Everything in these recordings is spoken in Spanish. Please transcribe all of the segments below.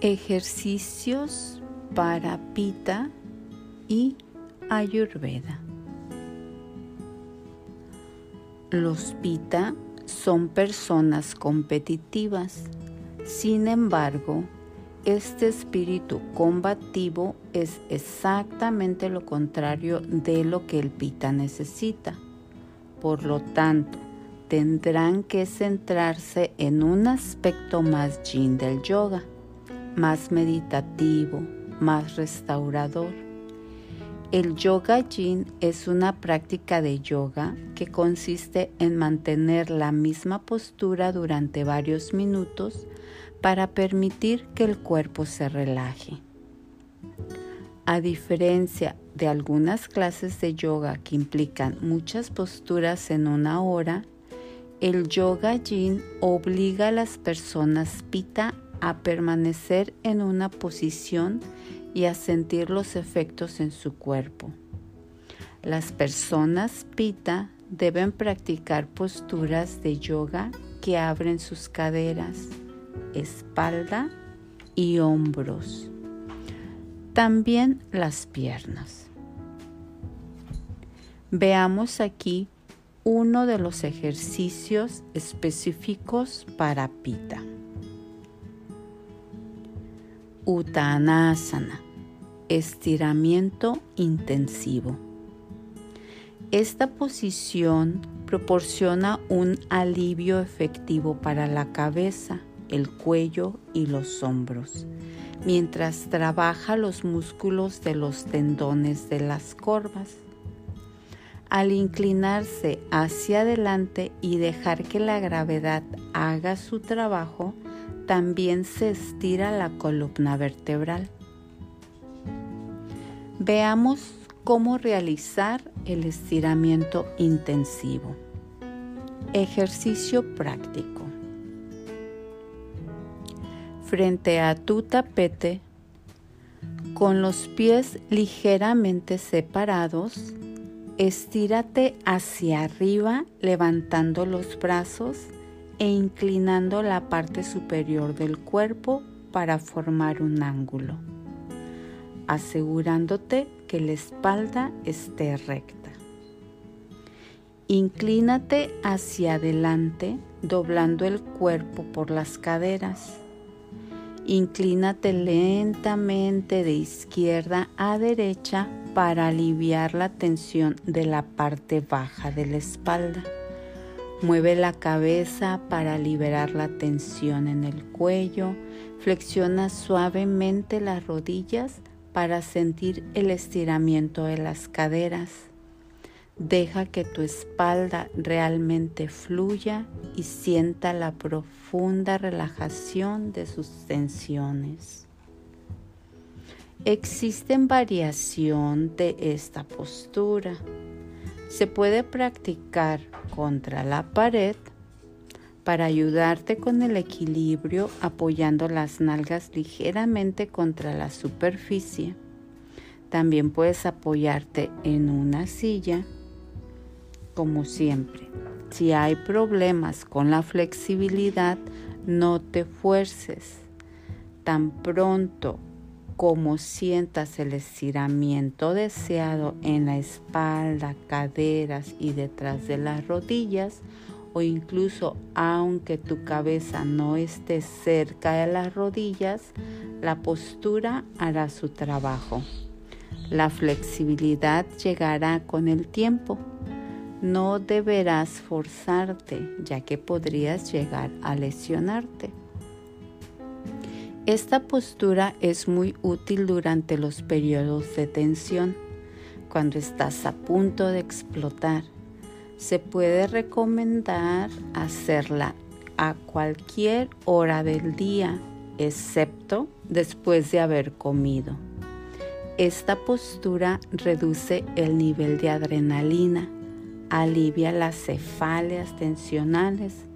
Ejercicios para Pita y Ayurveda. Los Pita son personas competitivas. Sin embargo, este espíritu combativo es exactamente lo contrario de lo que el Pita necesita. Por lo tanto, tendrán que centrarse en un aspecto más yin del yoga más meditativo, más restaurador. El yoga yin es una práctica de yoga que consiste en mantener la misma postura durante varios minutos para permitir que el cuerpo se relaje. A diferencia de algunas clases de yoga que implican muchas posturas en una hora, el yoga yin obliga a las personas pita a permanecer en una posición y a sentir los efectos en su cuerpo. Las personas pita deben practicar posturas de yoga que abren sus caderas, espalda y hombros. También las piernas. Veamos aquí uno de los ejercicios específicos para pita. Uttanasana, estiramiento intensivo. Esta posición proporciona un alivio efectivo para la cabeza, el cuello y los hombros, mientras trabaja los músculos de los tendones de las corvas. Al inclinarse hacia adelante y dejar que la gravedad haga su trabajo, también se estira la columna vertebral. Veamos cómo realizar el estiramiento intensivo. Ejercicio práctico. Frente a tu tapete, con los pies ligeramente separados, estírate hacia arriba levantando los brazos e inclinando la parte superior del cuerpo para formar un ángulo, asegurándote que la espalda esté recta. Inclínate hacia adelante doblando el cuerpo por las caderas. Inclínate lentamente de izquierda a derecha para aliviar la tensión de la parte baja de la espalda. Mueve la cabeza para liberar la tensión en el cuello. Flexiona suavemente las rodillas para sentir el estiramiento de las caderas. Deja que tu espalda realmente fluya y sienta la profunda relajación de sus tensiones. Existen variación de esta postura. Se puede practicar contra la pared para ayudarte con el equilibrio apoyando las nalgas ligeramente contra la superficie. También puedes apoyarte en una silla, como siempre. Si hay problemas con la flexibilidad, no te fuerces. Tan pronto como sientas el estiramiento deseado en la espalda, caderas y detrás de las rodillas, o incluso aunque tu cabeza no esté cerca de las rodillas, la postura hará su trabajo. La flexibilidad llegará con el tiempo. No deberás forzarte, ya que podrías llegar a lesionarte. Esta postura es muy útil durante los periodos de tensión, cuando estás a punto de explotar. Se puede recomendar hacerla a cualquier hora del día, excepto después de haber comido. Esta postura reduce el nivel de adrenalina, alivia las cefaleas tensionales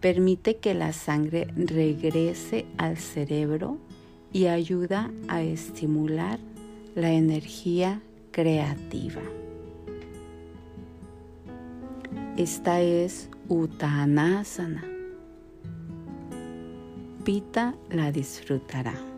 permite que la sangre regrese al cerebro y ayuda a estimular la energía creativa. Esta es Uttanasana. Pita la disfrutará.